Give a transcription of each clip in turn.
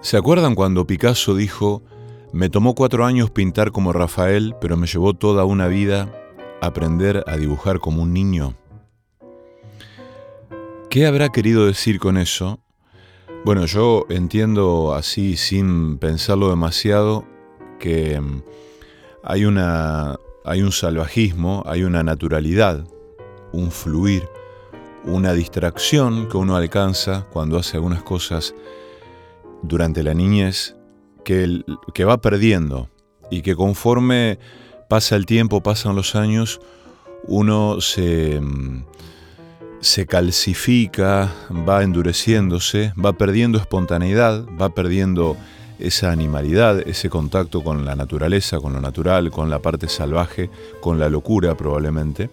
¿Se acuerdan cuando Picasso dijo, me tomó cuatro años pintar como Rafael, pero me llevó toda una vida aprender a dibujar como un niño? ¿Qué habrá querido decir con eso? Bueno, yo entiendo así, sin pensarlo demasiado, que mm, hay, una, hay un salvajismo, hay una naturalidad, un fluir, una distracción que uno alcanza cuando hace algunas cosas durante la niñez que, que va perdiendo y que conforme pasa el tiempo, pasan los años, uno se, mm, se calcifica, va endureciéndose, va perdiendo espontaneidad, va perdiendo esa animalidad, ese contacto con la naturaleza, con lo natural, con la parte salvaje, con la locura probablemente,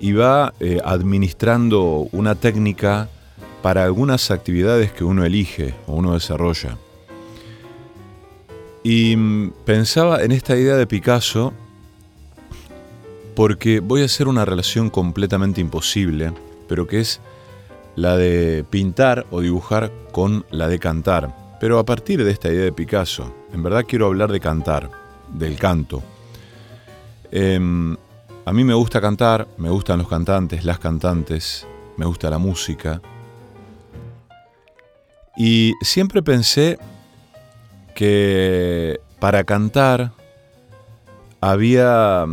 y va eh, administrando una técnica para algunas actividades que uno elige o uno desarrolla. Y mm, pensaba en esta idea de Picasso porque voy a hacer una relación completamente imposible, pero que es la de pintar o dibujar con la de cantar. Pero a partir de esta idea de Picasso, en verdad quiero hablar de cantar, del canto. Em, a mí me gusta cantar, me gustan los cantantes, las cantantes, me gusta la música, y siempre pensé que para cantar había,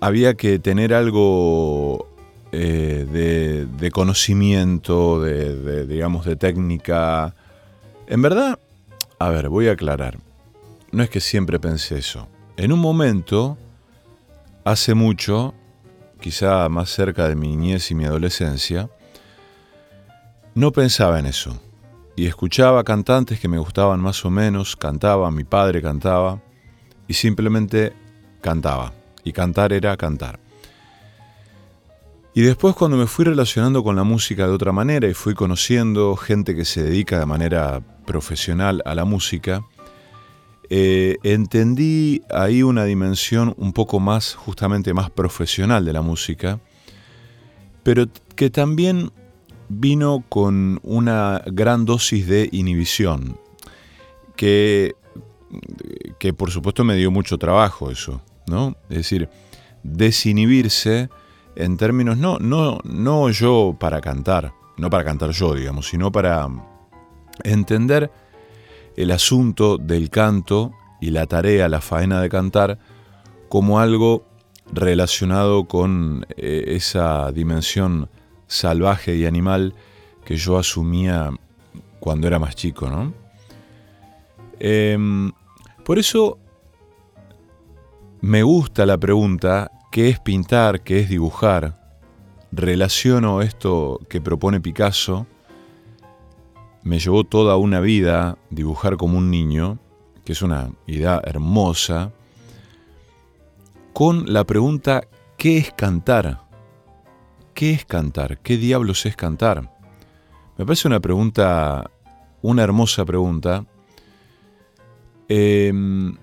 había que tener algo eh, de, conocimiento, de, digamos, de técnica. En verdad, a ver, voy a aclarar. No es que siempre pensé eso. En un momento, hace mucho, quizá más cerca de mi niñez y mi adolescencia, no pensaba en eso y escuchaba cantantes que me gustaban más o menos, cantaba, mi padre cantaba, y simplemente cantaba. Y cantar era cantar. Y después cuando me fui relacionando con la música de otra manera y fui conociendo gente que se dedica de manera profesional a la música, eh, entendí ahí una dimensión un poco más, justamente más profesional de la música, pero que también vino con una gran dosis de inhibición, que, que por supuesto me dio mucho trabajo eso, ¿no? Es decir, desinhibirse en términos, no, no, no yo para cantar, no para cantar yo, digamos, sino para entender el asunto del canto y la tarea, la faena de cantar, como algo relacionado con eh, esa dimensión salvaje y animal que yo asumía cuando era más chico, ¿no? Em, por eso me gusta la pregunta, ¿qué es pintar? ¿Qué es dibujar? Relaciono esto que propone Picasso, me llevó toda una vida dibujar como un niño, que es una idea hermosa, con la pregunta, ¿qué es cantar? ¿Qué es cantar? ¿Qué diablos es cantar? Me parece una pregunta, una hermosa pregunta, em,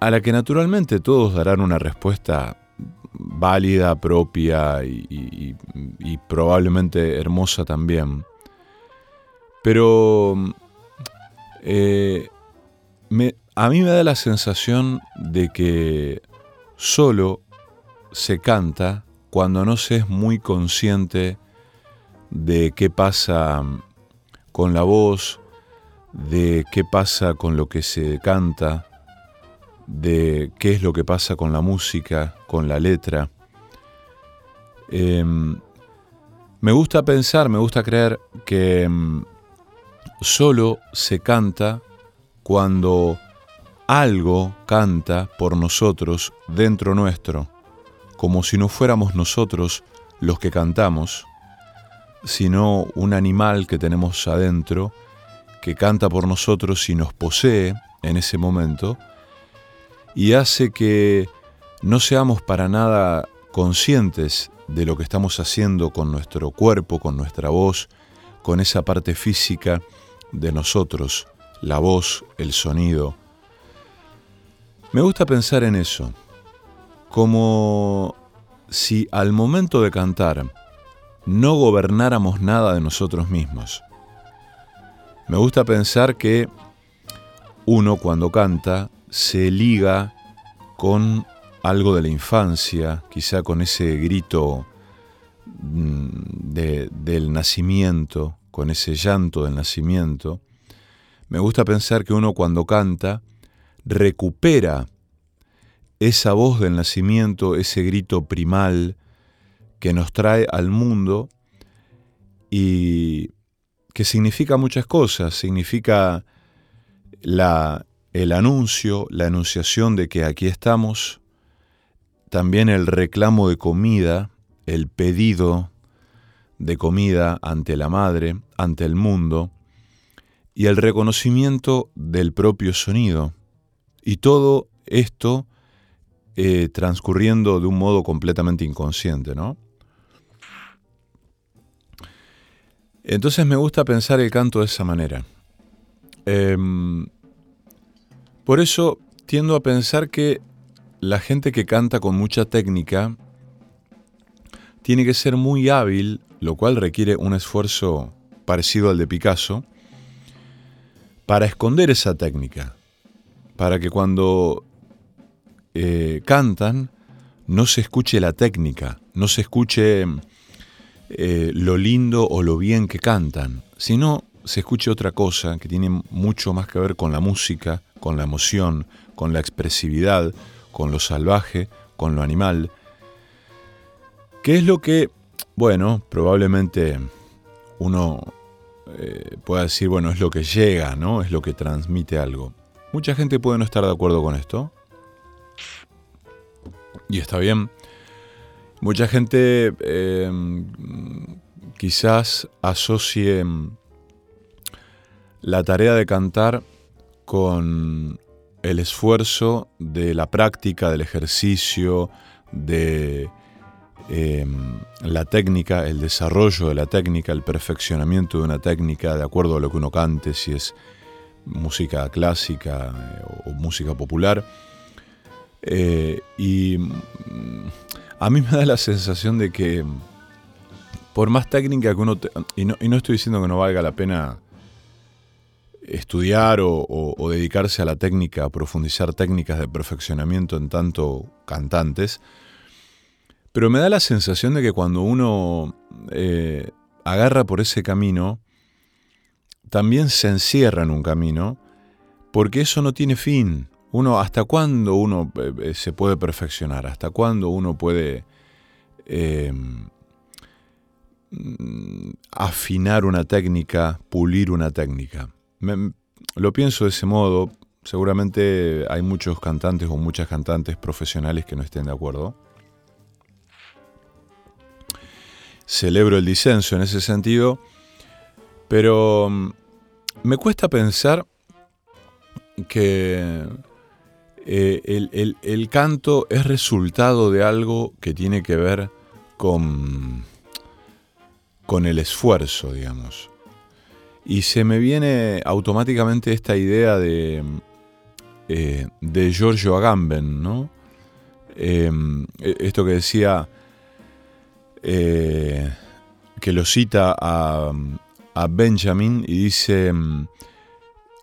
a la que naturalmente todos darán una respuesta válida, propia y, probablemente hermosa también. Pero eh, a mí me da la sensación de que solo se canta cuando no se es muy consciente de qué pasa con la voz, de qué pasa con lo que se canta, de qué es lo que pasa con la música, con la letra. Em, me gusta pensar, me gusta creer que em, solo se canta cuando algo canta por nosotros dentro nuestro como si no fuéramos nosotros los que cantamos, sino un animal que tenemos adentro que canta por nosotros y nos posee en ese momento y hace que no seamos para nada conscientes de lo que estamos haciendo con nuestro cuerpo, con nuestra voz, con esa parte física de nosotros, la voz, el sonido. Me gusta pensar en eso como si al momento de cantar no gobernáramos nada de nosotros mismos. Me gusta pensar que uno cuando canta se liga con algo de la infancia, quizá con ese grito mm, del nacimiento, con ese llanto del nacimiento. Me gusta pensar que uno cuando canta recupera esa voz del nacimiento, ese grito primal que nos trae al mundo y que significa muchas cosas, significa la, el anuncio, la anunciación de que aquí estamos, también el reclamo de comida, el pedido de comida ante la madre, ante el mundo, y el reconocimiento del propio sonido. Y todo esto eh, transcurriendo de un modo completamente inconsciente, ¿no? Entonces me gusta pensar el canto de esa manera. Em, por eso tiendo a pensar que la gente que canta con mucha técnica tiene que ser muy hábil, lo cual requiere un esfuerzo parecido al de Picasso, para esconder esa técnica, para que cuando eh, cantan no se escuche la técnica, no se escuche eh, lo lindo o lo bien que cantan, sino se escuche otra cosa que tiene mucho más que ver con la música, con la emoción, con la expresividad, con lo salvaje, con lo animal, que es lo que, bueno, probablemente uno eh, pueda decir, bueno, es lo que llega, ¿no? Es lo que transmite algo. Mucha gente puede no estar de acuerdo con esto. Y está bien. Mucha gente em, quizás asocie la tarea de cantar con el esfuerzo de la práctica, del ejercicio, de em, la técnica, el desarrollo de la técnica, el perfeccionamiento de una técnica de acuerdo a lo que uno cante, si es música clásica eh, o música popular. Eh, y mm, a mí me da la sensación de que por más técnica que uno... y, no, estoy diciendo que no valga la pena estudiar o, dedicarse a la técnica, a profundizar técnicas de perfeccionamiento en tanto cantantes, pero me da la sensación de que cuando uno eh, agarra por ese camino, también se encierra en un camino, porque eso no tiene fin. Uno, ¿hasta cuándo uno eh, eh, se puede perfeccionar? ¿Hasta cuándo uno puede mm, afinar una técnica, pulir una técnica? lo pienso de ese modo. Seguramente hay muchos cantantes o muchas cantantes profesionales que no estén de acuerdo. Celebro el disenso en ese sentido, pero mm, me cuesta pensar que eh, el, el, canto es resultado de algo que tiene que ver con, con el esfuerzo, digamos. Y se me viene automáticamente esta idea de, eh, de Giorgio Agamben, ¿no? Em, e, esto que decía, eh, que lo cita a, a Benjamin y dice,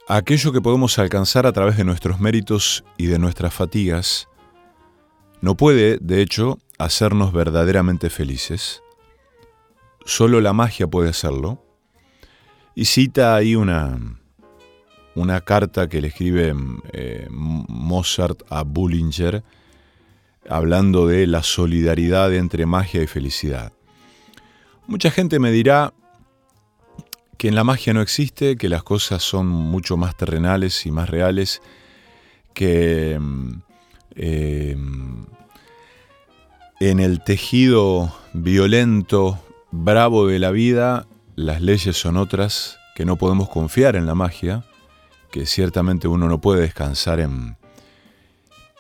aquello que podemos alcanzar a través de nuestros méritos y de nuestras fatigas, no puede, de hecho, hacernos verdaderamente felices. Solo la magia puede hacerlo y cita ahí una, una carta que le escribe eh, Mozart a Bullinger, hablando de la solidaridad entre magia y felicidad. Mucha gente me dirá que en la magia no existe, que las cosas son mucho más terrenales y más reales, que eh, en el tejido violento, bravo de la vida, las leyes son otras, que no podemos confiar en la magia, que ciertamente uno no puede descansar en,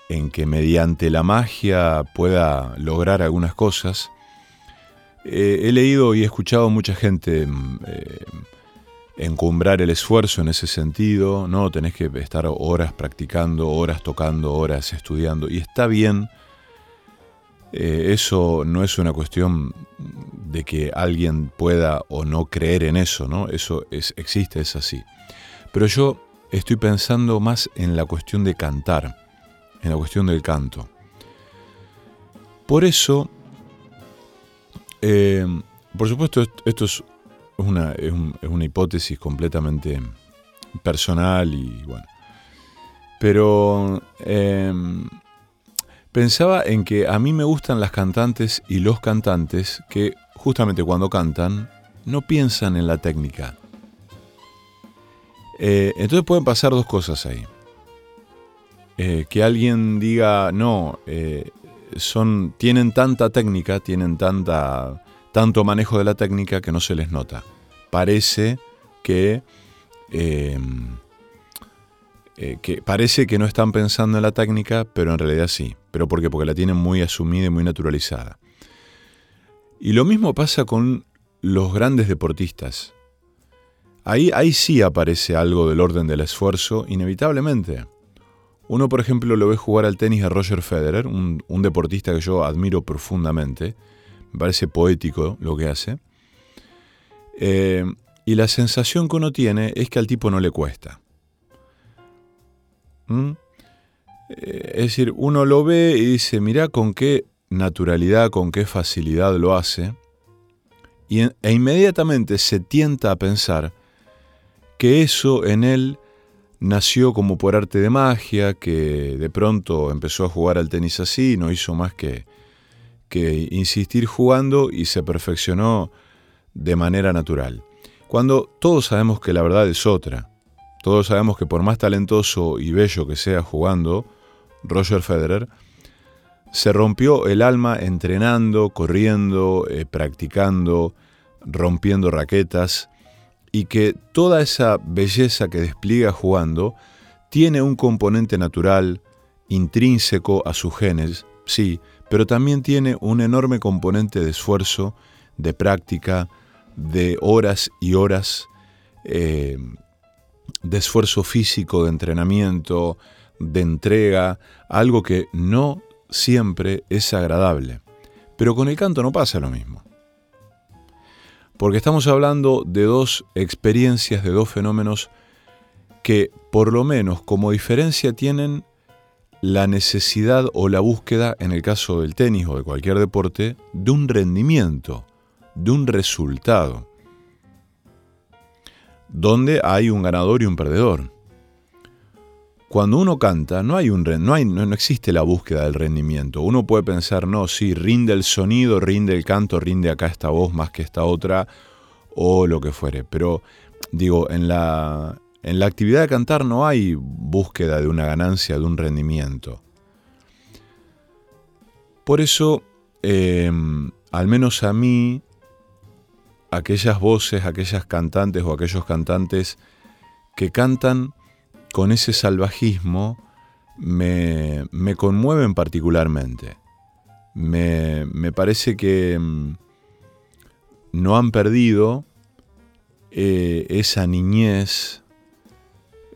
en que mediante la magia pueda lograr algunas cosas. Eh, he leído y he escuchado mucha gente mm, eh, encumbrar el esfuerzo en ese sentido, ¿no? Tenés que estar horas practicando, horas tocando, horas estudiando, y está bien. Eh, eso no es una cuestión de que alguien pueda o no creer en eso, ¿no? Eso es, existe, es así. Pero yo estoy pensando más en la cuestión de cantar, en la cuestión del canto. Por eso, eh, por supuesto, esto es una, es, una hipótesis completamente personal y bueno. Pero em, pensaba en que a mí me gustan las cantantes y los cantantes que justamente cuando cantan no piensan en la técnica. Eh, entonces pueden pasar dos cosas ahí. Eh, que alguien diga, no, eh, son, tienen tanta técnica, tienen tanta, tanto manejo de la técnica que no se les nota. Parece que, eh, que, parece que no están pensando en la técnica, pero en realidad sí. ¿Pero por qué? Porque la tienen muy asumida y muy naturalizada. Y lo mismo pasa con los grandes deportistas. Ahí, ahí sí aparece algo del orden del esfuerzo, inevitablemente. Uno, por ejemplo, lo ve jugar al tenis a Roger Federer, un, deportista que yo admiro profundamente. Me parece poético lo que hace. Eh, y la sensación que uno tiene es que al tipo no le cuesta. ¿Mm? Eh, es decir, uno lo ve y dice, mirá con qué naturalidad, con qué facilidad lo hace. Y, e inmediatamente se tienta a pensar que eso en él nació como por arte de magia, que de pronto empezó a jugar al tenis así, no hizo más que, que insistir jugando y se perfeccionó de manera natural. Cuando todos sabemos que la verdad es otra, todos sabemos que por más talentoso y bello que sea jugando, Roger Federer, se rompió el alma entrenando, corriendo, eh, practicando, rompiendo raquetas, y que toda esa belleza que despliega jugando tiene un componente natural, intrínseco a sus genes, sí, pero también tiene un enorme componente de esfuerzo, de práctica, de horas y horas, eh, de esfuerzo físico, de entrenamiento, de entrega, algo que no siempre es agradable. Pero con el canto no pasa lo mismo porque estamos hablando de dos experiencias, de dos fenómenos que por lo menos como diferencia tienen la necesidad o la búsqueda, en el caso del tenis o de cualquier deporte, de un rendimiento, de un resultado, donde hay un ganador y un perdedor. Cuando uno canta, no, hay un, no, hay, no, existe la búsqueda del rendimiento. Uno puede pensar, no, sí, rinde el sonido, rinde el canto, rinde acá esta voz más que esta otra, o lo que fuere. Pero digo, en la, en la actividad de cantar no hay búsqueda de una ganancia, de un rendimiento. Por eso, em, al menos a mí, aquellas voces, aquellas cantantes o aquellos cantantes que cantan con ese salvajismo me, conmueven particularmente. Me, parece que mm, no han perdido eh, esa niñez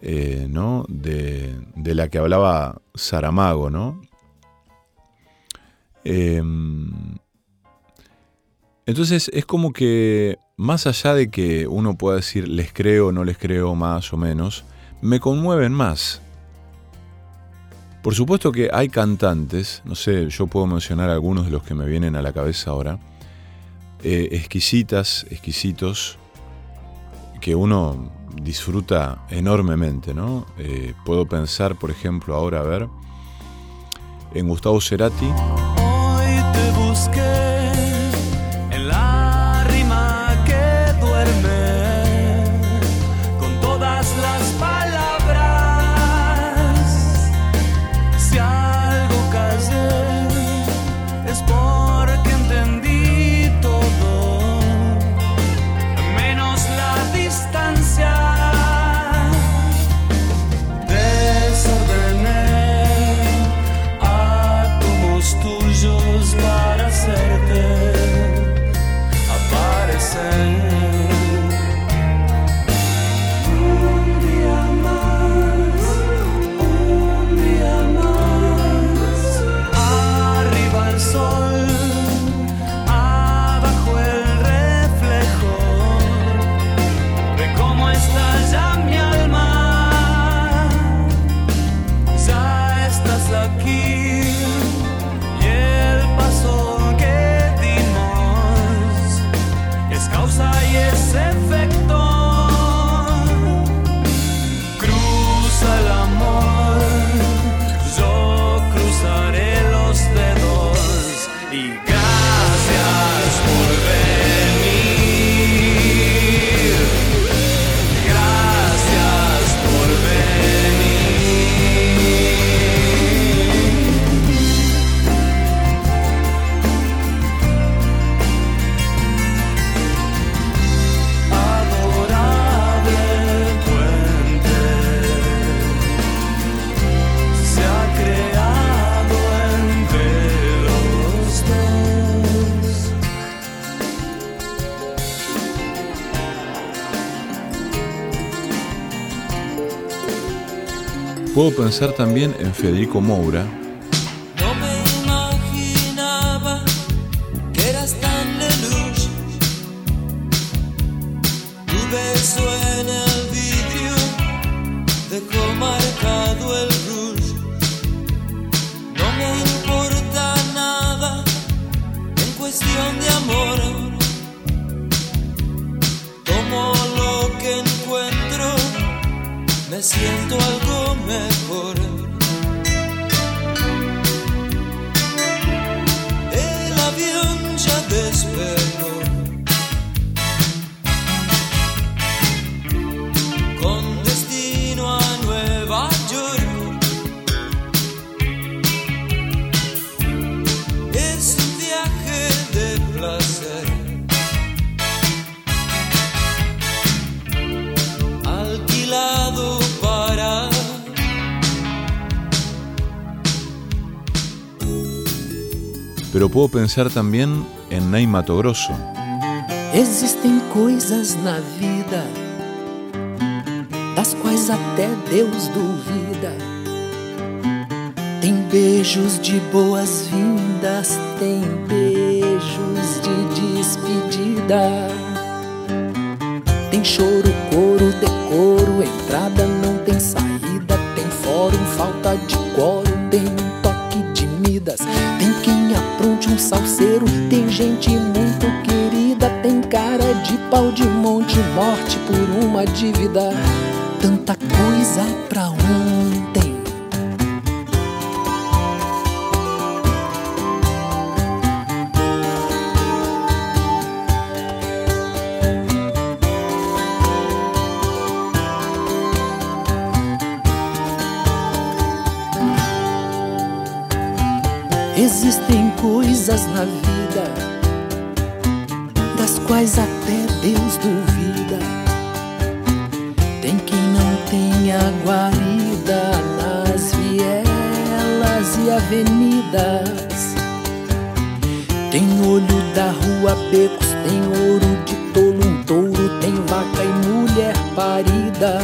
eh, ¿no? de, la que hablaba Saramago, ¿no? Em, entonces es como que más allá de que uno pueda decir les creo, no les creo, más o menos, me conmueven más. Por supuesto que hay cantantes, no sé, yo puedo mencionar algunos de los que me vienen a la cabeza ahora, eh, exquisitas, exquisitos, que uno disfruta enormemente, ¿no? Eh, puedo pensar, por ejemplo, ahora, a ver, en Gustavo Cerati. Hoy te busqué. Pensar también en Federico Moura. Pero puedo pensar también en Ney Mato Grosso. Existem coisas na vida das quais até Deus duvida. Tem beijos de boas-vindas, tem beijos de despedida. Tem choro, coro, decoro, entrada não tem saída. Tem fórum, falta de quórum, tem um toque de Midas. Tem quem apronte um salseiro, tem gente muito querida. Tem cara de pau de monte, morte por uma dívida. Tanta coisa pra coisas na vida das quais até Deus duvida. Tem quem não tenha guarida nas vielas e avenidas. Tem olho da rua, becos, tem ouro de tolo, um touro, tem vaca e mulher parida.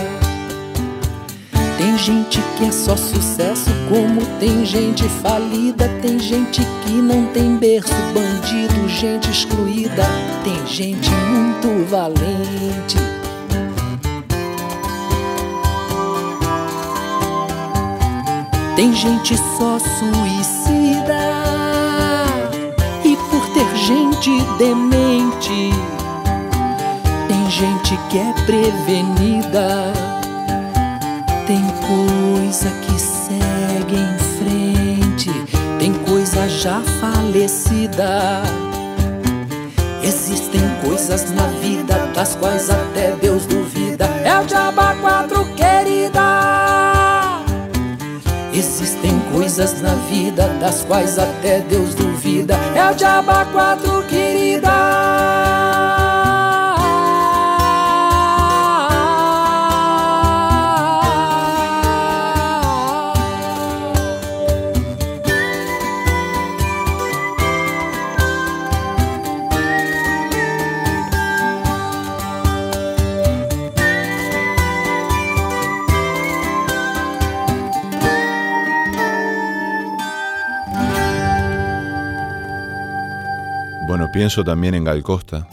Tem gente que é só sucesso, como tem gente falida. Tem gente que não tem berço, bandido, gente excluída. Tem gente muito valente. Tem gente só suicida. E por ter gente demente, tem gente que é prevenida. Tem coisa que segue já falecida. Existem coisas na vida das quais até Deus duvida. É o Diaba 4, querida. Existem coisas na vida das quais até Deus duvida. É o Diaba 4, querida. Pienso también en Gal Costa.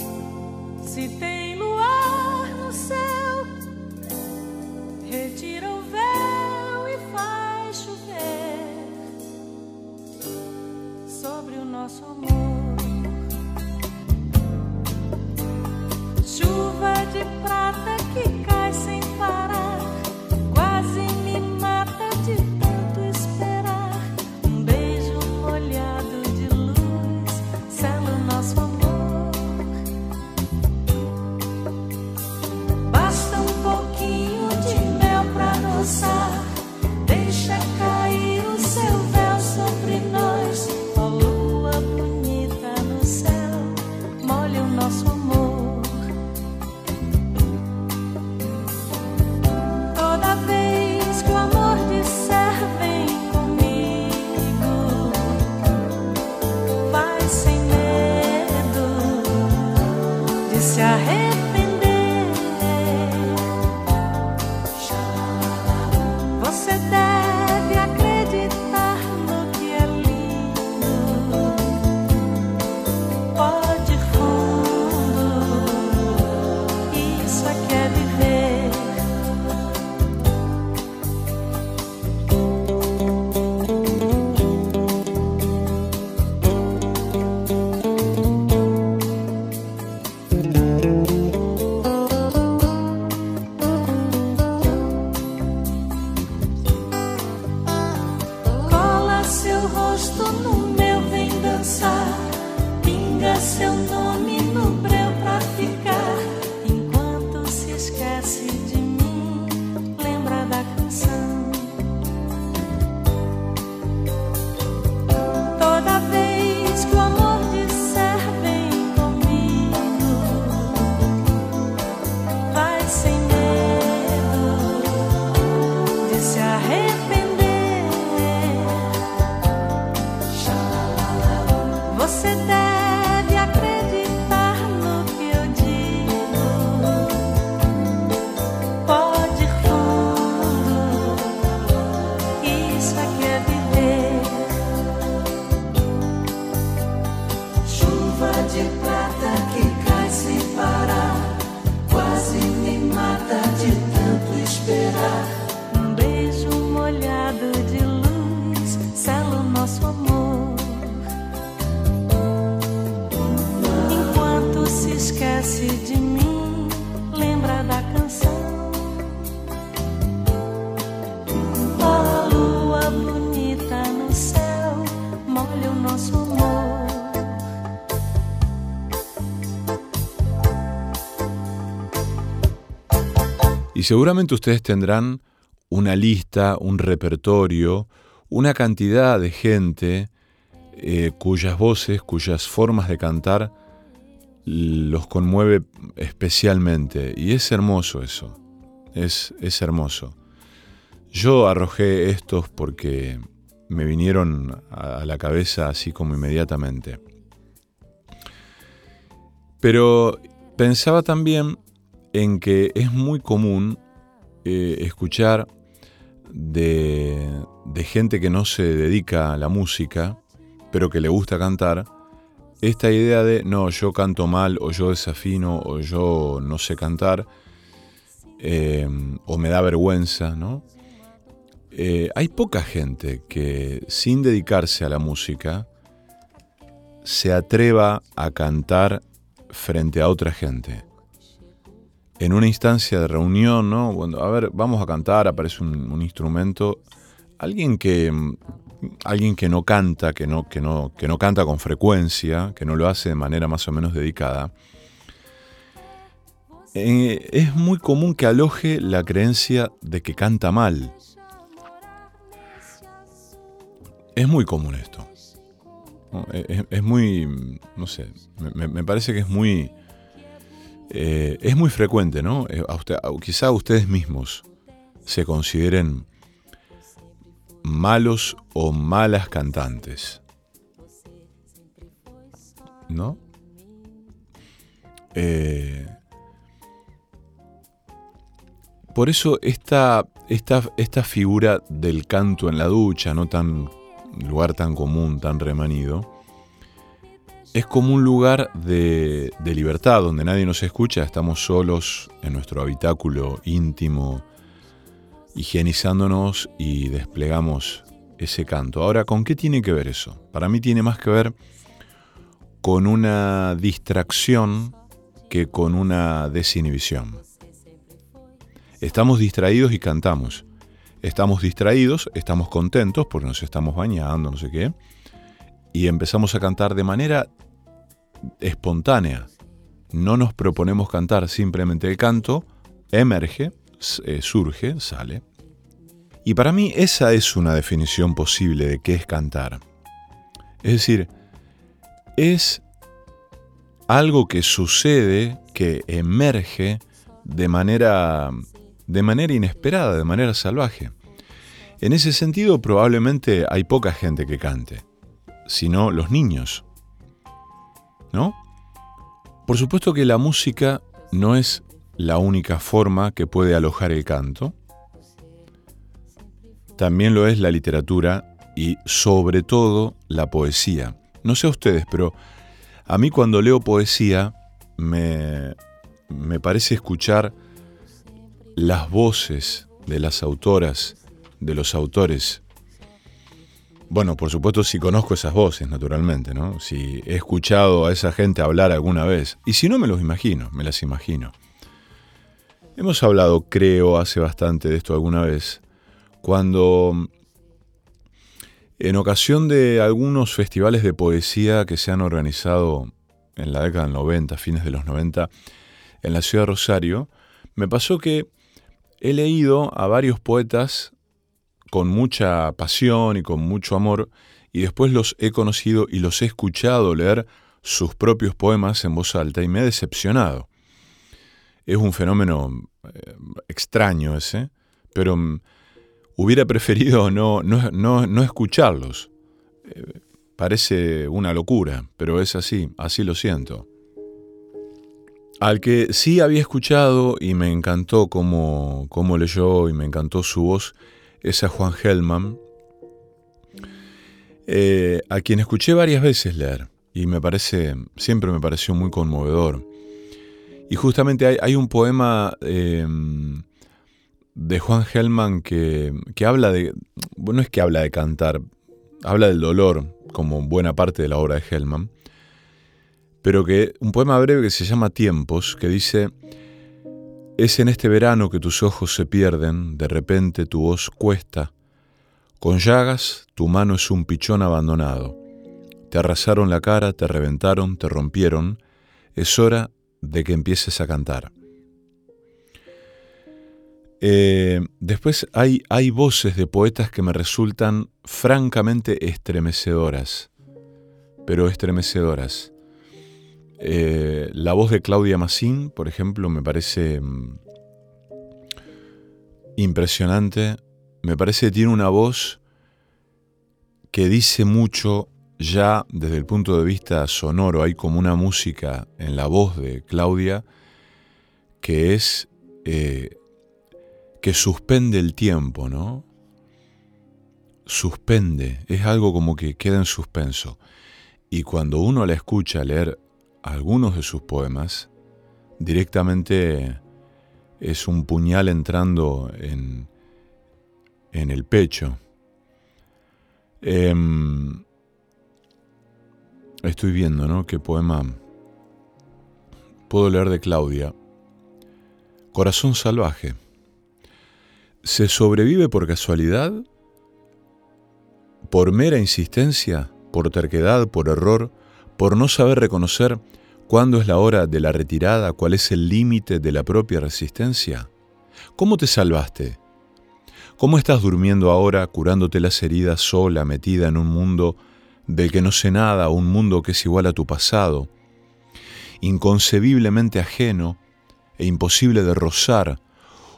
Y seguramente ustedes tendrán una lista, un repertorio, una cantidad de gente eh, cuyas voces, cuyas formas de cantar los conmueve especialmente. Y es hermoso eso, es, es hermoso. Yo arrojé estos porque me vinieron a a la cabeza así como inmediatamente. Pero pensaba también en que es muy común eh, escuchar de, gente que no se dedica a la música, pero que le gusta cantar, esta idea de no, yo canto mal, o yo desafino, o yo no sé cantar, eh, o me da vergüenza, ¿no? Eh, hay poca gente que sin dedicarse a la música se atreva a cantar frente a otra gente. En una instancia de reunión, ¿no? Cuando, a ver, vamos a cantar, aparece un, instrumento. Alguien que, mm, alguien que no canta, que no, que, no, que no canta con frecuencia, que no lo hace de manera más o menos dedicada, eh, es muy común que aloje la creencia de que canta mal. Es muy común esto. ¿no? Es, es muy, no sé, me parece que es muy, eh, es muy frecuente, ¿no? Eh, quizá ustedes mismos se consideren malos o malas cantantes. ¿No? Eh, por eso esta, esta, esta figura del canto en la ducha, no tan lugar tan común, tan remanido, es como un lugar de, libertad, donde nadie nos escucha, estamos solos en nuestro habitáculo íntimo, higienizándonos y desplegamos ese canto. Ahora, ¿con qué tiene que ver eso? Para mí tiene más que ver con una distracción que con una desinhibición. Estamos distraídos y cantamos. Estamos distraídos, estamos contentos porque nos estamos bañando, no sé qué, y empezamos a cantar de manera espontánea. No nos proponemos cantar, simplemente el canto emerge, eh, surge, sale. Y para mí esa es una definición posible de qué es cantar. Es decir, es algo que sucede, que emerge de manera, de manera inesperada, de manera salvaje. En ese sentido, probablemente hay poca gente que cante, sino los niños. ¿No? Por supuesto que la música no es la única forma que puede alojar el canto. También lo es la literatura y sobre todo la poesía. No sé a ustedes, pero a mí cuando leo poesía me, me parece escuchar las voces de las autoras, de los autores. Bueno, por supuesto si conozco esas voces, naturalmente, ¿no? Si he escuchado a esa gente hablar alguna vez. Y si no, me los imagino, me las imagino. Hemos hablado, creo, hace bastante de esto alguna vez, cuando en ocasión de algunos festivales de poesía que se han organizado en la década del 90, fines de los 90, en la ciudad de Rosario, me pasó que he leído a varios poetas con mucha pasión y con mucho amor, y después los he conocido y los he escuchado leer sus propios poemas en voz alta y me he decepcionado. Es un fenómeno eh, extraño ese, pero mm, hubiera preferido no, no, no, no escucharlos. Eh, parece una locura, pero es así, así lo siento. Al que sí había escuchado y me encantó cómo, cómo leyó y me encantó su voz es a Juan Hellman, eh, a quien escuché varias veces leer y me parece, siempre me pareció muy conmovedor. Y justamente hay, un poema eh, de Juan Hellman que, que habla de, bueno, no es que habla de cantar, habla del dolor, como buena parte de la obra de Hellman, pero que un poema breve que se llama Tiempos, que dice, es en este verano que tus ojos se pierden, de repente tu voz cuesta, con llagas tu mano es un pichón abandonado, te arrasaron la cara, te reventaron, te rompieron, es hora de que empieces a cantar. Eh, después hay, hay voces de poetas que me resultan francamente estremecedoras, pero estremecedoras. Eh, la voz de Claudia Massín, por ejemplo, me parece mm, impresionante. Me parece que tiene una voz que dice mucho ya desde el punto de vista sonoro. Hay como una música en la voz de Claudia que es eh, que suspende el tiempo, ¿no? Suspende, es algo como que queda en suspenso. Y cuando uno la escucha leer algunos de sus poemas, directamente es un puñal entrando en, en el pecho. Em, estoy viendo, ¿no? ¿Qué poema puedo leer de Claudia? Corazón salvaje. ¿Se sobrevive por casualidad? ¿Por mera insistencia? ¿Por terquedad? ¿Por error? ¿Por no saber reconocer cuándo es la hora de la retirada? ¿Cuál es el límite de la propia resistencia? ¿Cómo te salvaste? ¿Cómo estás durmiendo ahora, curándote las heridas sola, metida en un mundo del que no sé nada, un mundo que es igual a tu pasado, inconcebiblemente ajeno e imposible de rozar,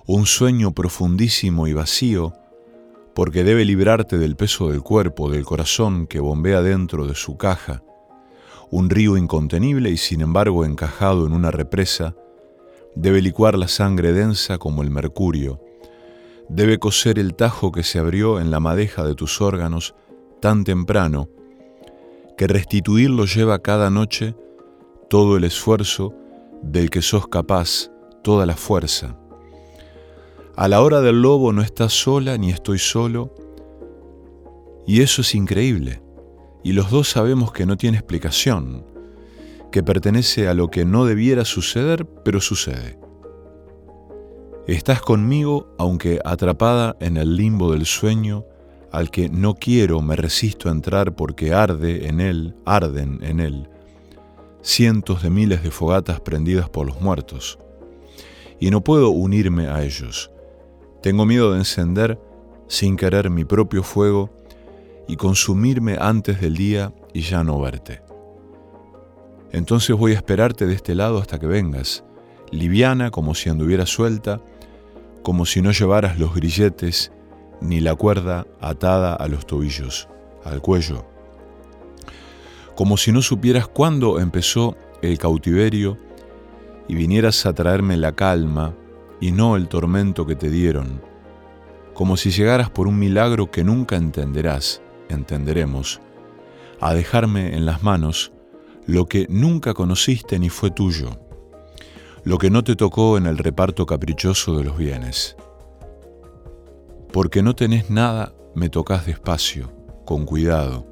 un sueño profundísimo y vacío, porque debe librarte del peso del cuerpo, del corazón que bombea dentro de su caja, un río incontenible y sin embargo encajado en una represa, debe licuar la sangre densa como el mercurio, debe coser el tajo que se abrió en la madeja de tus órganos tan temprano, que restituirlo lleva cada noche todo el esfuerzo del que sos capaz, toda la fuerza. A la hora del lobo no estás sola ni estoy solo. Y eso es increíble. Y los dos sabemos que no tiene explicación, que pertenece a lo que no debiera suceder, pero sucede. Estás conmigo aunque atrapada en el limbo del sueño, al que no quiero, me resisto a entrar porque arde en él, arden en él, cientos de miles de fogatas prendidas por los muertos. Y no puedo unirme a ellos tengo miedo de encender sin querer mi propio fuego y consumirme antes del día y ya no verte. Entonces voy a esperarte de este lado hasta que vengas, liviana como si anduviera suelta, como si no llevaras los grilletes ni la cuerda atada a los tobillos, al cuello, como si no supieras cuándo empezó el cautiverio y vinieras a traerme la calma y no el tormento que te dieron, como si llegaras por un milagro que nunca entenderás, entenderemos, a dejarme en las manos lo que nunca conociste ni fue tuyo, lo que no te tocó en el reparto caprichoso de los bienes. Porque no tenés nada, me tocas despacio, con cuidado,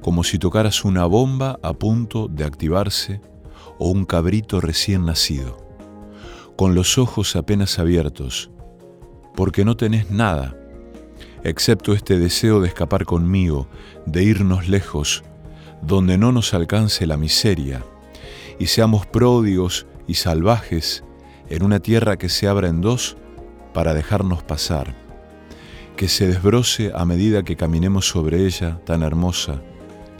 como si tocaras una bomba a punto de activarse o un cabrito recién nacido con los ojos apenas abiertos, porque no tenés nada, excepto este deseo de escapar conmigo, de irnos lejos, donde no nos alcance la miseria, y seamos pródigos y salvajes en una tierra que se abra en dos para dejarnos pasar, que se desbroce a medida que caminemos sobre ella tan hermosa,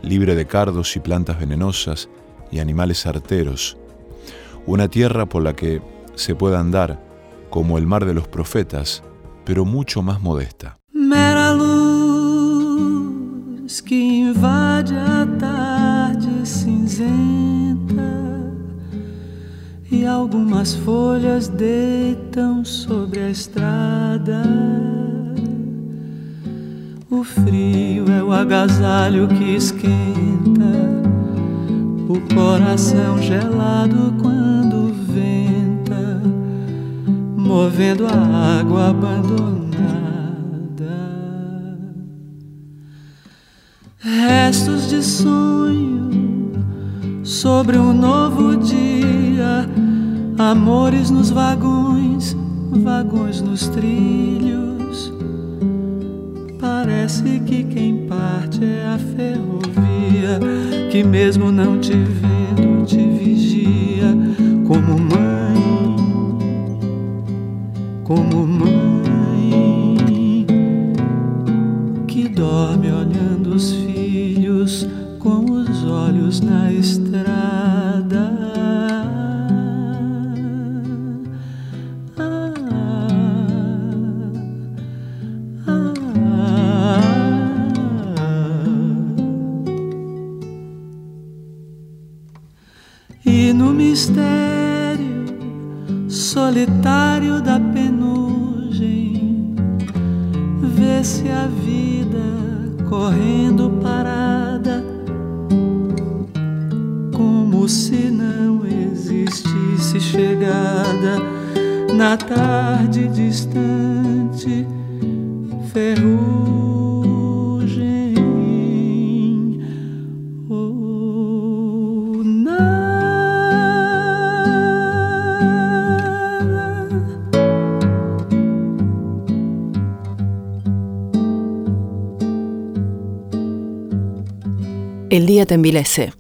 libre de cardos y plantas venenosas y animales arteros, una tierra por la que se pueda andar como el mar de los profetas, pero mucho más modesta. Mera luz que invade a tarde cinzenta e algumas folhas deitam sobre a estrada. O frio é o agasalho que esquenta o coração gelado quando venta, movendo a água abandonada. Restos de sonho sobre um novo dia, amores nos vagões, vagões nos trilhos. Parece que quem parte é a ferrovia, que mesmo não te vendo te vigia como mãe, como mãe nice. Te envilece,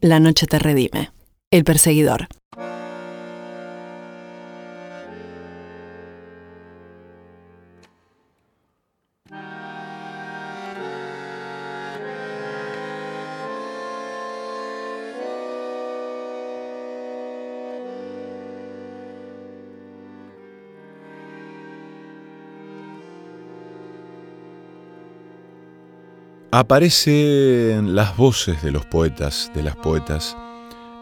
la noche te redime. El perseguidor. Aparecen las voces de los poetas, de las poetas,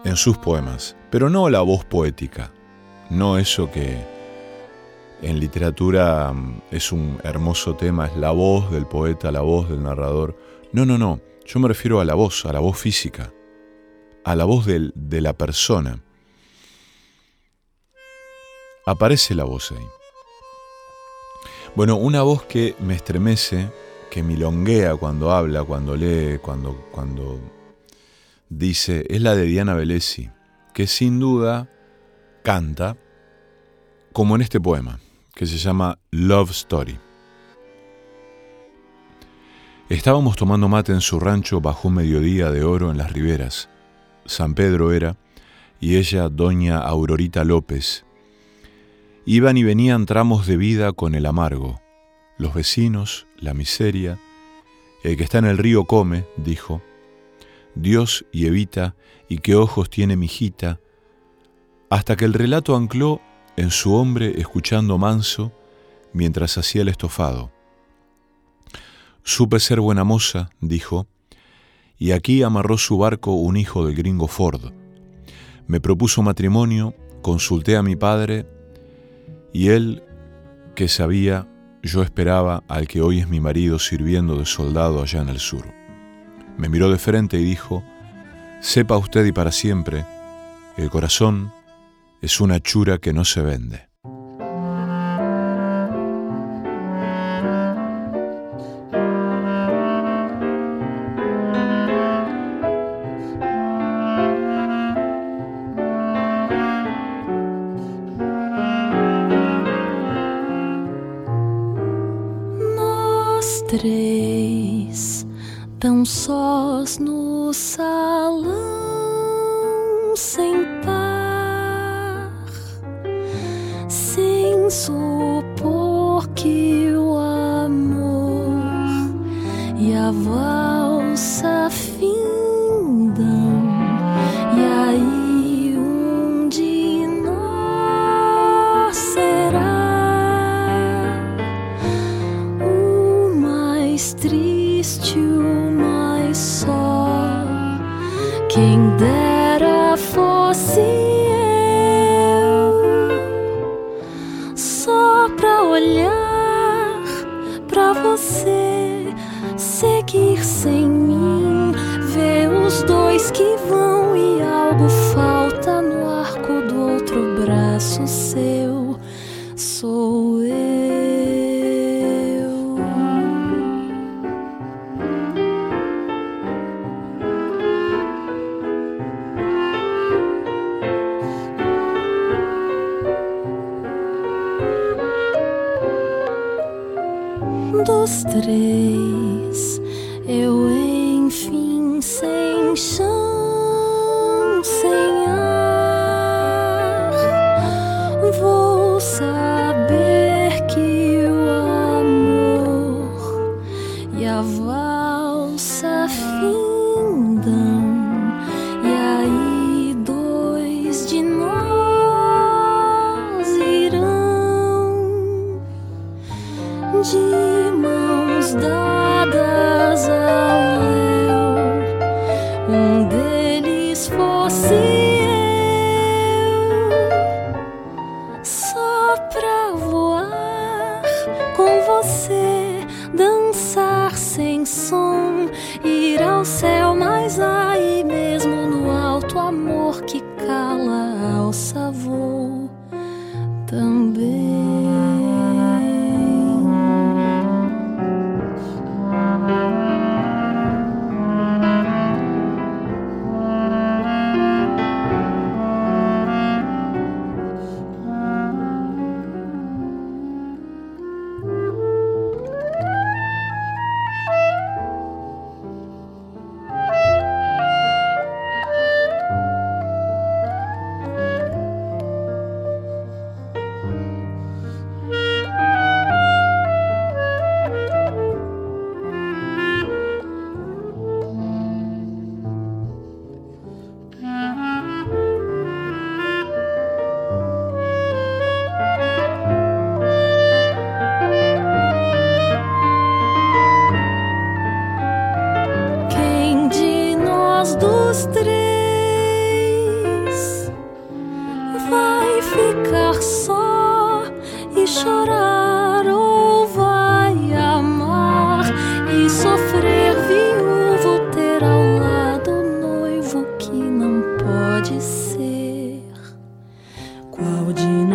en sus poemas, pero no la voz poética, no eso que en literatura mm, es un hermoso tema, es la voz del poeta, la voz del narrador. No, no, no, yo me refiero a la voz, a la voz física, a la voz de la persona. Aparece la voz ahí. Bueno, una voz que me estremece, que milonguea cuando habla, cuando lee, cuando, cuando dice, es la de Diana Velesi, que sin duda canta como en este poema, que se llama Love Story. Estábamos tomando mate en su rancho bajo un mediodía de oro en las riberas. San Pedro era, y ella doña Aurorita López. Iban y venían tramos de vida con el amargo. Los vecinos, la miseria. El que está en el río come, dijo. Dios y Evita, y qué ojos tiene mi hijita. Hasta que el relato ancló en su hombre escuchando manso mientras hacía el estofado. Supe ser buena moza, dijo, y aquí amarró su barco un hijo del gringo Ford. Me propuso matrimonio, consulté a mi padre, y él, que sabía, yo esperaba al que hoy es mi marido sirviendo de soldado allá en el sur. Me miró de frente y dijo, sepa usted y para siempre, el corazón es una chura que no se vende.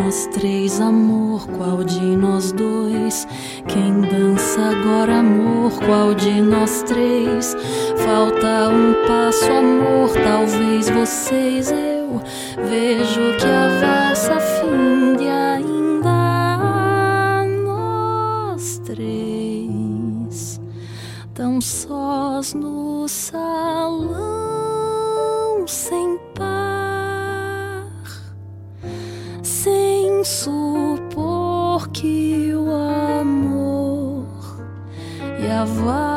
nós três, amor, qual de nós dois? Quem dança agora, amor, qual de nós três? Falta um passo, amor, talvez vocês. Eu vejo que a valsa finde ainda nós três, tão sós no salão. Supor porque o amor e a vaga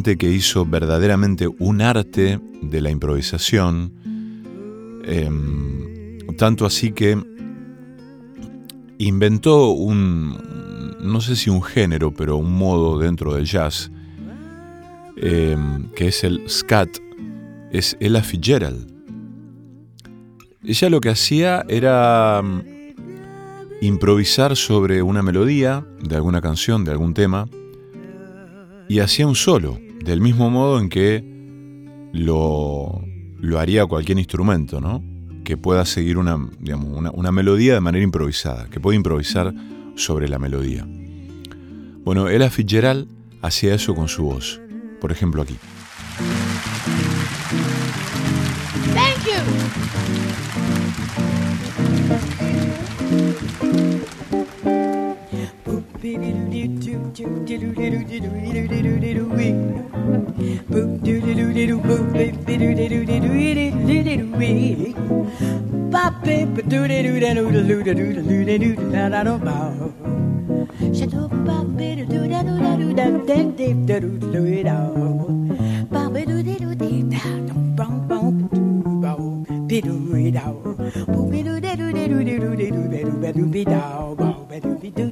que hizo verdaderamente un arte de la improvisación, em, tanto así que inventó un, no sé si un género, pero un modo dentro del jazz, em, que es el scat, es Ella Fitzgerald. Ella lo que hacía era em, improvisar sobre una melodía de alguna canción, de algún tema, y hacía un solo, del mismo modo en que lo, lo haría cualquier instrumento, ¿no? Que pueda seguir una, digamos, una, una, melodía de manera improvisada, que puede improvisar sobre la melodía. Bueno, Ella Fitzgerald hacía eso con su voz, por ejemplo aquí. Thank. doo doo doo doo doo doo doo wee. Boop doo doo doo doo doo boop beep doo doo doo doo doo doo doo doo doo wee. Bop beep doo doo doo doo doo doo doo doo doo doo doo da da do bow. Shadow bop beep doo da doo da doo da ding ding da doo doo da. Bop beep doo doo doo da dum bum bum doo bow beep doo da. Boop beep doo da doo da doo da doo da doo da doo da doo da doo da.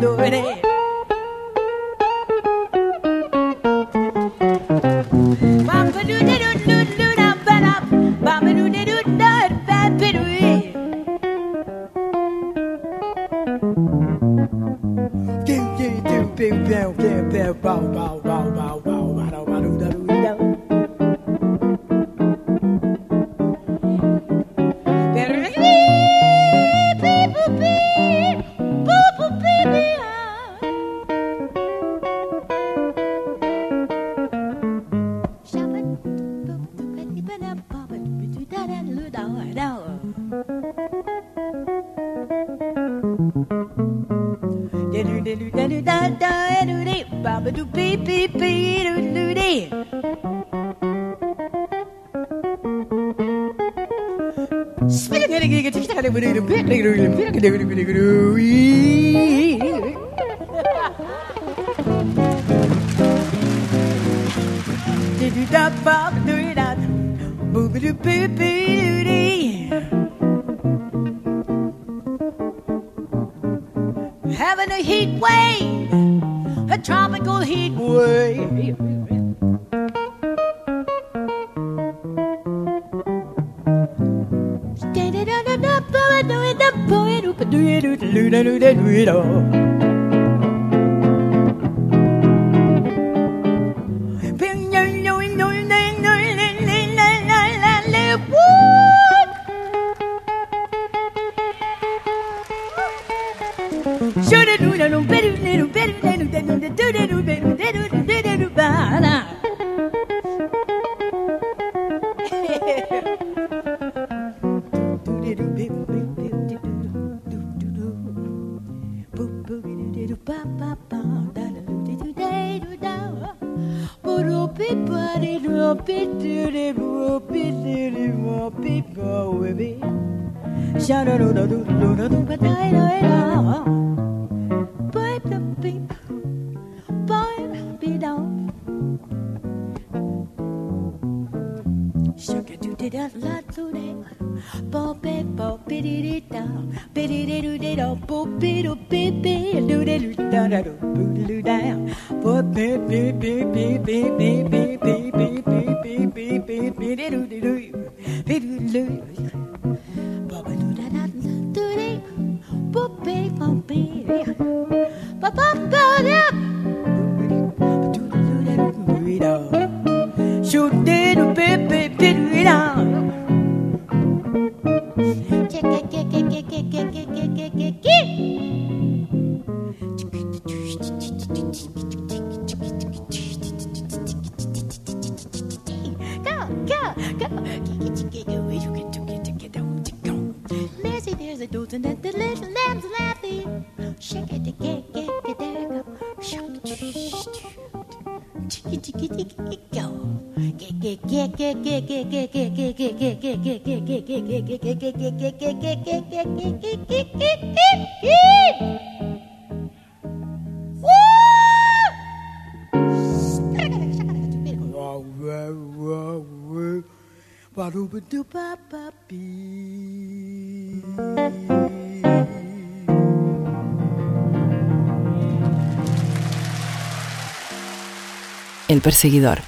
Doing it. Yo no, no, no, El perseguidor.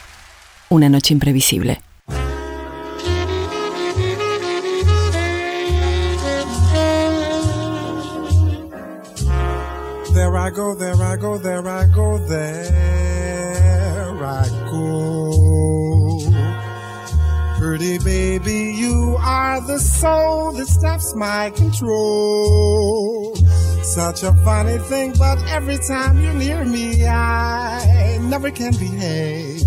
Una noche imprevisible. There I go, there I go, there I go, there Pretty baby, you are the soul that stops my control. Such a funny thing, but every time you're near me, I never can behave.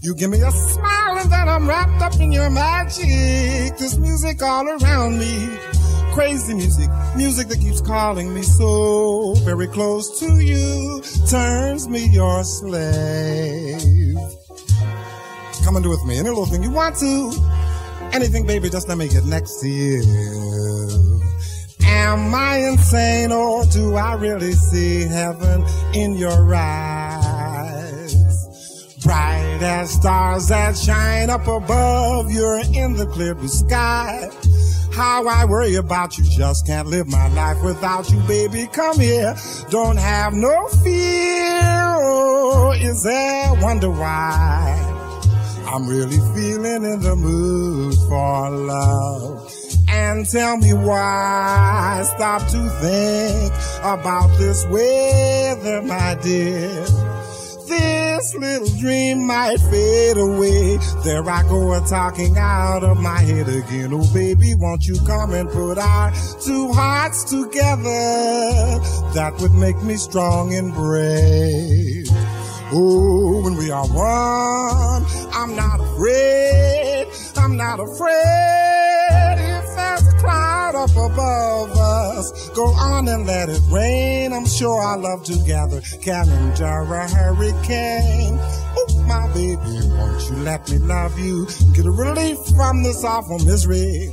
You give me a smile and then I'm wrapped up in your magic. There's music all around me. Crazy music, music that keeps calling me so very close to you, turns me your slave. Come and do with me any little thing you want to. Anything, baby, just let me get next to you. Am I insane or do I really see heaven in your eyes? Bright as stars that shine up above, you're in the clear blue sky. How I worry about you, just can't live my life without you, baby. Come here, don't have no fear. Oh, is there wonder why? I'm really feeling in the mood for love. And tell me why. I Stop to think about this weather, my dear. This little dream might fade away. There I go a talking out of my head again. Oh, baby, won't you come and put our two hearts together? That would make me strong and brave. Oh, when we are one, I'm not afraid. I'm not afraid. If there's a cloud up above us, go on and let it rain. I'm sure our love together can endure a hurricane. Oh, my baby, won't you let me love you? Get a relief from this awful misery.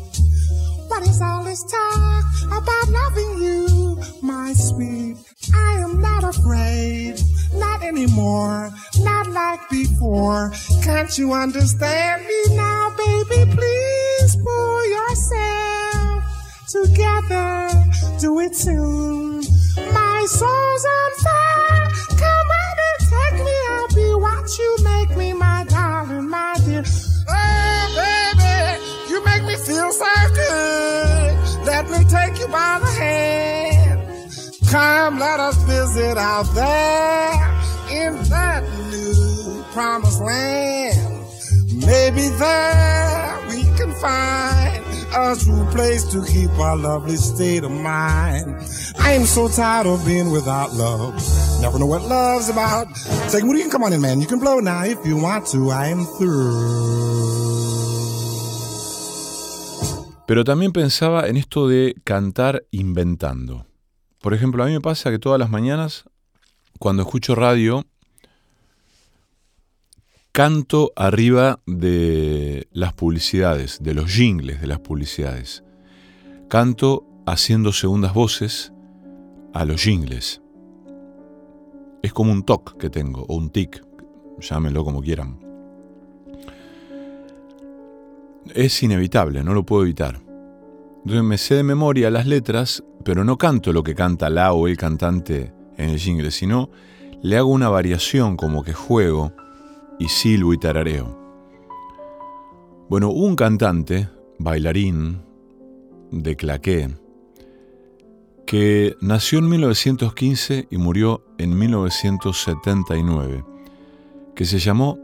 what is all this talk about loving you, my sweet? I am not afraid, not anymore, not like before. Can't you understand me now, baby? Please pull yourself together, do it soon. My soul's on fire, come on and take me. I'll be what you make me, my Come, let us visit out there in that new promised land. Maybe there we can find a true place to keep our lovely state of mind. I am so tired of being without love. Never know what love's about. Take Moody, you can come on in, man. You can blow now if you want to. I am through. Pero también pensaba en esto de cantar inventando. Por ejemplo, a mí me pasa que todas las mañanas, cuando escucho radio, canto arriba de las publicidades, de los jingles de las publicidades. Canto haciendo segundas voces a los jingles. Es como un toc que tengo, o un tic, llámenlo como quieran. Es inevitable, no lo puedo evitar. Entonces me sé de memoria las letras, pero no canto lo que canta la o el cantante en el jingle, sino le hago una variación como que juego y silbo y tarareo. Bueno, un cantante, bailarín, de claqué, que nació en 1915 y murió en 1979, que se llamó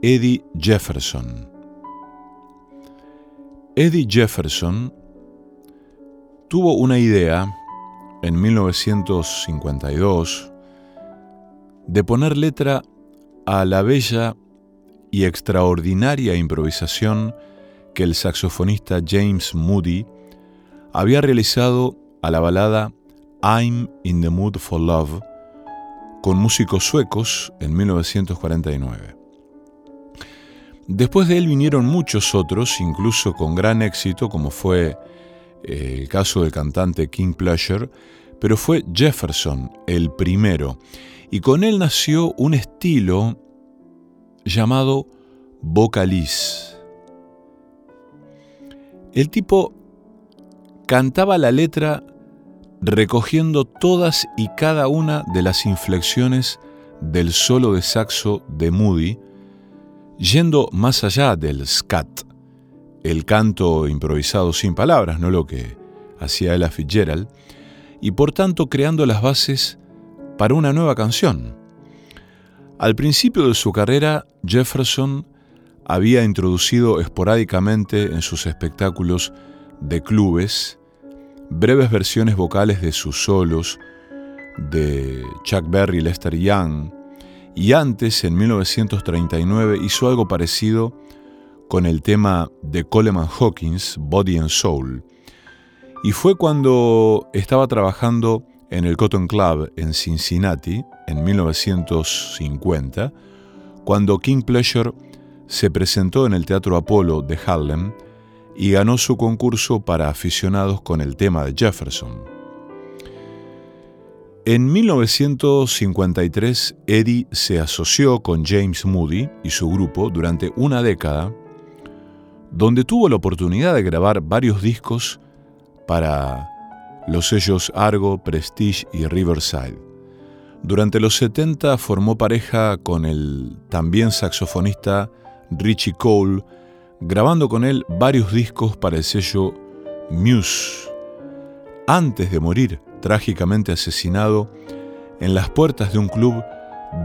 Eddie Jefferson. Eddie Jefferson tuvo una idea en 1952 de poner letra a la bella y extraordinaria improvisación que el saxofonista James Moody había realizado a la balada I'm in the Mood for Love con músicos suecos en 1949. Después de él vinieron muchos otros, incluso con gran éxito, como fue el caso del cantante King Pleasure, pero fue Jefferson el primero, y con él nació un estilo llamado vocaliz. El tipo cantaba la letra recogiendo todas y cada una de las inflexiones del solo de saxo de Moody, yendo más allá del scat, el canto improvisado sin palabras, no lo que hacía Ella Fitzgerald, y por tanto creando las bases para una nueva canción. Al principio de su carrera, Jefferson había introducido esporádicamente en sus espectáculos de clubes breves versiones vocales de sus solos de Chuck Berry y Lester Young, y antes, en 1939, hizo algo parecido con el tema de Coleman Hawkins, Body and Soul. Y fue cuando estaba trabajando en el Cotton Club en Cincinnati, en 1950, cuando King Pleasure se presentó en el Teatro Apolo de Harlem y ganó su concurso para aficionados con el tema de Jefferson. En 1953, Eddie se asoció con James Moody y su grupo durante una década, donde tuvo la oportunidad de grabar varios discos para los sellos Argo, Prestige y Riverside. Durante los 70 formó pareja con el también saxofonista Richie Cole, grabando con él varios discos para el sello Muse. Antes de morir, trágicamente asesinado en las puertas de un club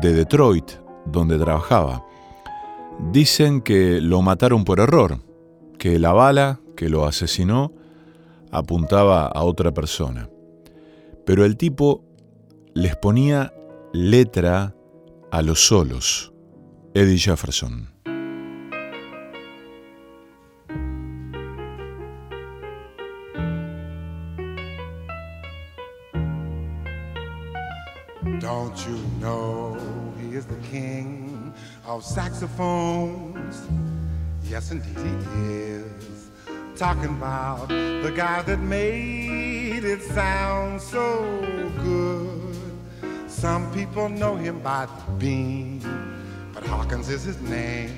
de Detroit donde trabajaba. Dicen que lo mataron por error, que la bala que lo asesinó apuntaba a otra persona. Pero el tipo les ponía letra a los solos. Eddie Jefferson. Saxophones? Yes, indeed he is. talking about the guy that made it sound so good. Some people know him by the beam, but Hawkins is his name.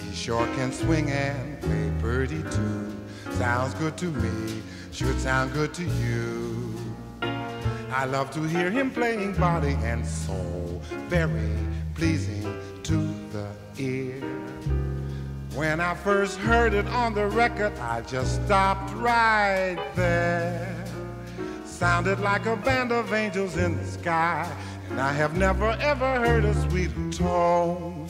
He sure can swing and play birdie too. Sounds good to me, should sound good to you. I love to hear him playing body and soul, very pleasing to the ear. When I first heard it on the record, I just stopped right there. Sounded like a band of angels in the sky, and I have never ever heard a sweeter tone.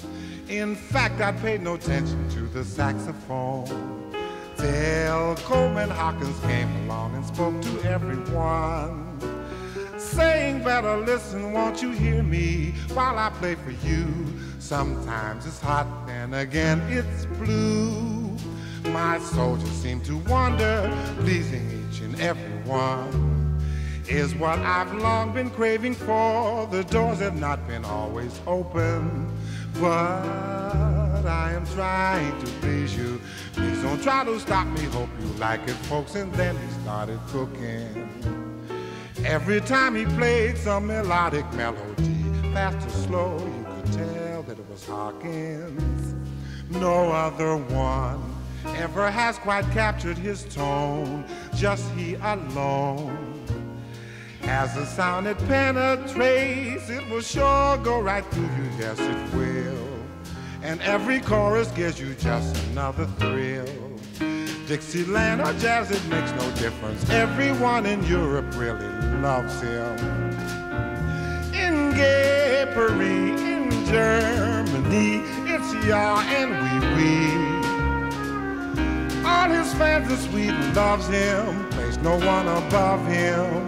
In fact, I paid no attention to the saxophone. Till Coleman Hawkins came along and spoke to everyone saying better listen won't you hear me while i play for you sometimes it's hot and again it's blue. My soldiers seem to wander pleasing each and every one. Is what i've long been craving for. The doors have not been always open but i am trying to please you. Please don't try to stop me. Hope you like it folks. And then he started cooking. Every time he played some melodic melody, fast or slow, you could tell it was Hawkins. No other one ever has quite captured his tone, just he alone. As the sound it penetrates, it will sure go right through you, yes it will. And every chorus gives you just another thrill. Dixieland or jazz, it makes no difference. Everyone in Europe really loves him. In Gay Paris, Germany, it's ya and we we. All his fans in Sweden loves him, place no one above him.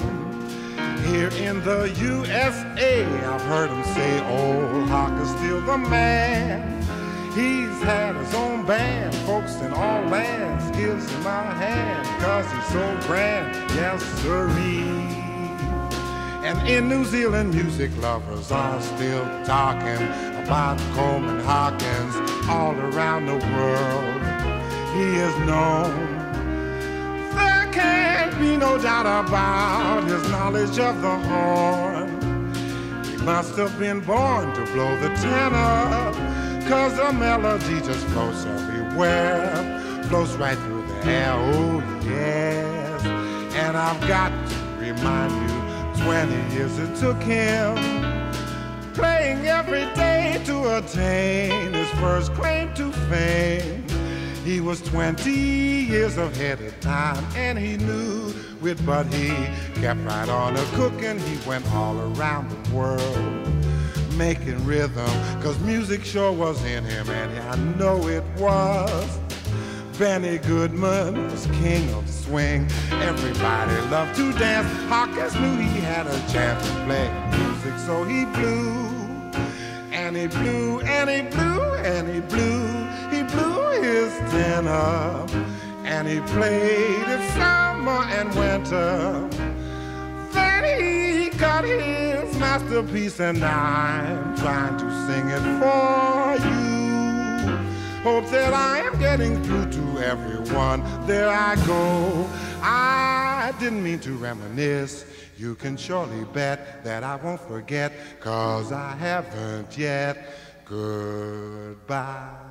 Here in the USA, I've heard him say, old Hawk is still the man. He's had his own band, folks in all lands gives him a hand, cause he's so grand, yes sirree. And in New Zealand, music lovers are still talking about Coleman Hawkins all around the world. He is known. There can't be no doubt about his knowledge of the horn. He must have been born to blow the tenor. Cause the melody just flows everywhere, flows right through the air, oh yes. And I've got to remind you, 20 years it took him, playing every day to attain his first claim to fame. He was 20 years ahead of time, and he knew it, but he kept right on a cooking. He went all around the world making rhythm, cause music sure was in him, and I know it was. Benny Goodman was king of swing. Everybody loved to dance. Hawkins knew he had a chance to play music, so he blew. And he blew, and he blew, and he blew. He blew his tenor. And he played it summer and winter. Then he got his masterpiece, and I'm trying to sing it for you. Hope that I am getting through to everyone. There I go. I didn't mean to reminisce. You can surely bet that I won't forget, cause I haven't yet. Goodbye.